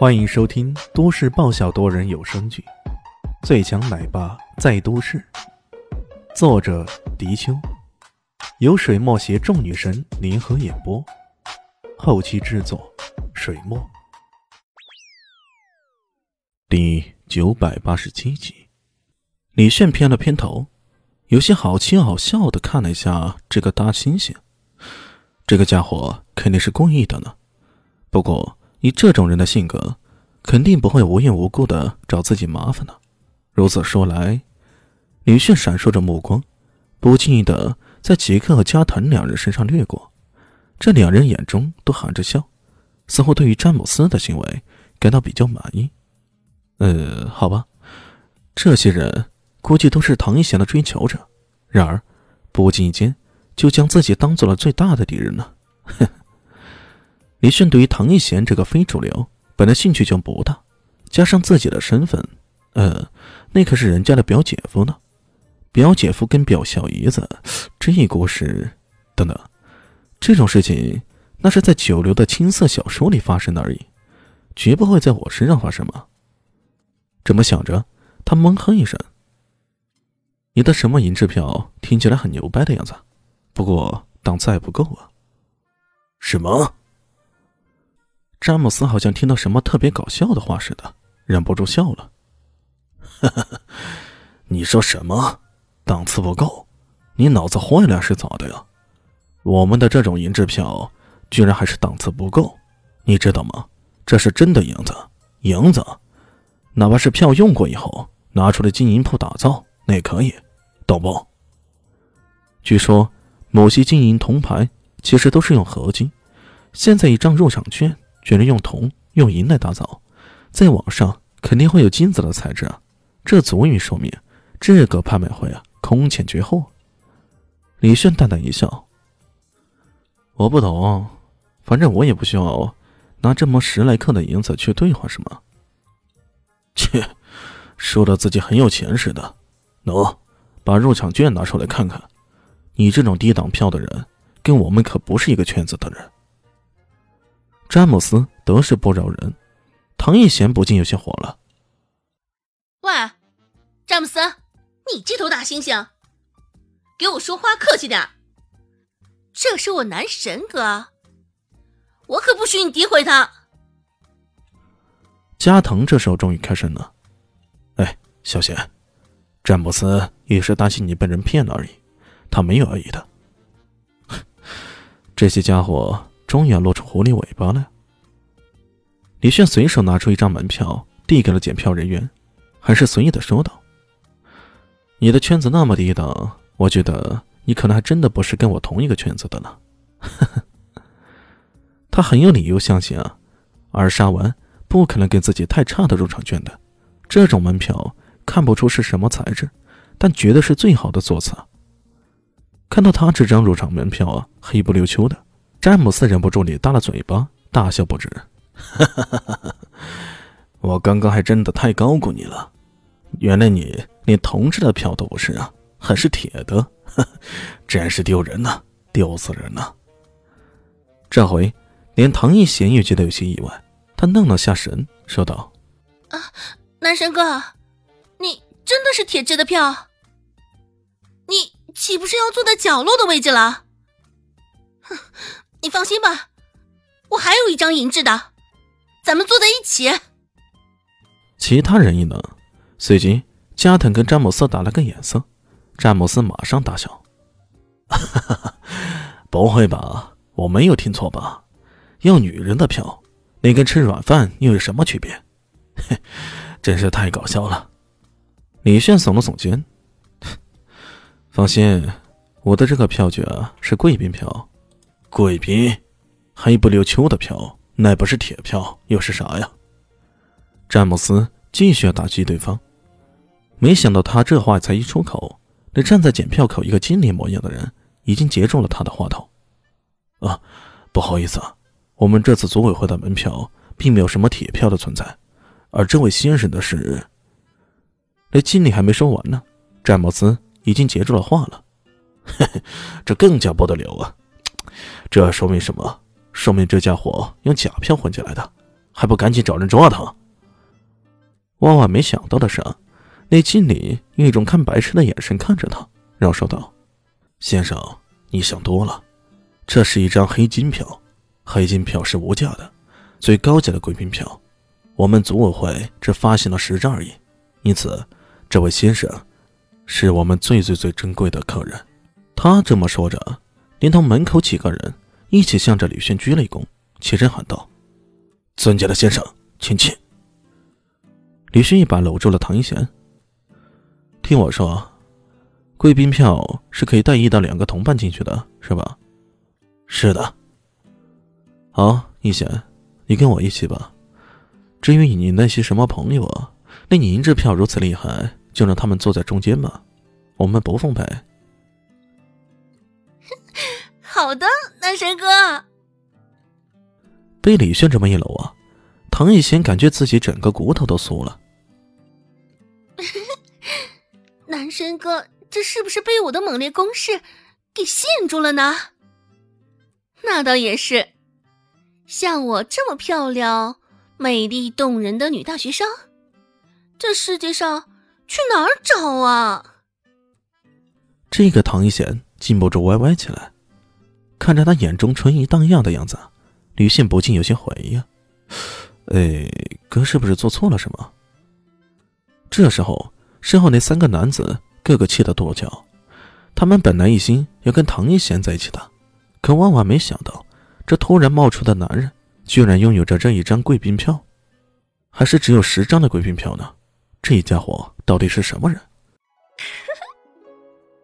欢迎收听都市爆笑多人有声剧《最强奶爸在都市》，作者：迪秋，由水墨携众女神联合演播，后期制作：水墨。第九百八十七集，李炫偏了偏头，有些好气好笑的看了一下这个大猩猩，这个家伙肯定是故意的呢。不过。以这种人的性格，肯定不会无缘无故的找自己麻烦的。如此说来，李炫闪烁着目光，不经意的在杰克和加藤两人身上掠过。这两人眼中都含着笑，似乎对于詹姆斯的行为感到比较满意。呃，好吧，这些人估计都是唐一贤的追求者，然而不经意间就将自己当做了最大的敌人呢。哼。李迅对于唐艺贤这个非主流，本来兴趣就不大，加上自己的身份，呃，那可是人家的表姐夫呢。表姐夫跟表小姨子，这一故事，等等，这种事情那是在九流的青涩小说里发生的而已，绝不会在我身上发生吗？这么想着，他闷哼一声：“你的什么银质票听起来很牛掰的样子，不过档次还不够啊。”什么？詹姆斯好像听到什么特别搞笑的话似的，忍不住笑了。你说什么？档次不够？你脑子坏了是咋的呀？我们的这种银质票，居然还是档次不够？你知道吗？这是真的银子，银子，哪怕是票用过以后拿出来金银铺打造，那也可以，懂不？据说某些金银铜牌其实都是用合金，现在一张入场券。居然用铜用银来打造，在网上肯定会有金子的材质啊！这足以说明这个拍卖会啊空前绝后。李炫淡淡一笑：“我不懂，反正我也不需要拿这么十来克的银子去兑换什么。”切，说的自己很有钱似的。喏，把入场券拿出来看看。你这种低档票的人，跟我们可不是一个圈子的人。詹姆斯得势不饶人，唐一贤不禁有些火了。喂，詹姆斯，你这头大猩猩，给我说话客气点这是我男神哥，我可不许你诋毁他。加藤这时候终于开声了：“哎，小贤，詹姆斯也是担心你被人骗了而已，他没有恶意的。这些家伙。”终于要露出狐狸尾巴了。李炫随手拿出一张门票，递给了检票人员，很是随意的说道：“你的圈子那么低档，我觉得你可能还真的不是跟我同一个圈子的呢。”他很有理由相信啊，而沙文不可能给自己太差的入场券的。这种门票看不出是什么材质，但绝对是最好的座次。看到他这张入场门票啊，黑不溜秋的。詹姆斯忍不住咧大了嘴巴，大笑不止。我刚刚还真的太高估你了，原来你连铜质的票都不是啊，还是铁的，真是丢人呐，丢死人呐！这回连唐一贤也觉得有些意外，他愣了下神，说道：“啊，男神哥，你真的是铁质的票？你岂不是要坐在角落的位置了？”哼。你放心吧，我还有一张银质的，咱们坐在一起。其他人一愣，随即加藤跟詹姆斯打了个眼色，詹姆斯马上大笑：“ 哈哈不会吧？我没有听错吧？要女人的票，那跟吃软饭又有什么区别？真是太搞笑了。”李炫耸了耸肩：“放心，我的这个票据啊是贵宾票。”贵宾，黑不溜秋的票，那不是铁票又是啥呀？詹姆斯继续打击对方，没想到他这话才一出口，那站在检票口一个经理模样的人已经截住了他的话头。啊，不好意思啊，我们这次组委会的门票并没有什么铁票的存在，而这位先生的是……那经理还没说完呢，詹姆斯已经截住了话了。嘿嘿，这更加不得了啊！这说明什么？说明这家伙用假票混进来的，还不赶紧找人抓他？万万没想到的是，那经理用一种看白痴的眼神看着他，然后说道：“先生，你想多了，这是一张黑金票，黑金票是无价的，最高级的贵宾票。我们组委会只发行了十张而已，因此，这位先生是我们最最最珍贵的客人。”他这么说着，连同门口几个人一起向着李轩鞠了一躬，起身喊道：“尊敬的先生，请进。”李轩一把搂住了唐一贤。听我说，贵宾票是可以带一到两个同伴进去的，是吧？是的。好，一贤，你跟我一起吧。至于你那些什么朋友啊，那你银质票如此厉害，就让他们坐在中间吧，我们不奉陪。好的，男神哥。被李炫这么一搂啊！唐一贤感觉自己整个骨头都酥了。男神哥，这是不是被我的猛烈攻势给吸引住了呢？那倒也是，像我这么漂亮、美丽动人的女大学生，这世界上去哪儿找啊？这个唐一贤禁不住歪歪起来，看着他眼中春意荡漾的样子，吕信不禁有些怀疑啊。哎，哥是不是做错了什么？这时候，身后那三个男子个个气得跺脚。他们本来一心要跟唐一贤在一起的，可万万没想到，这突然冒出的男人居然拥有着这一张贵宾票，还是只有十张的贵宾票呢？这家伙到底是什么人？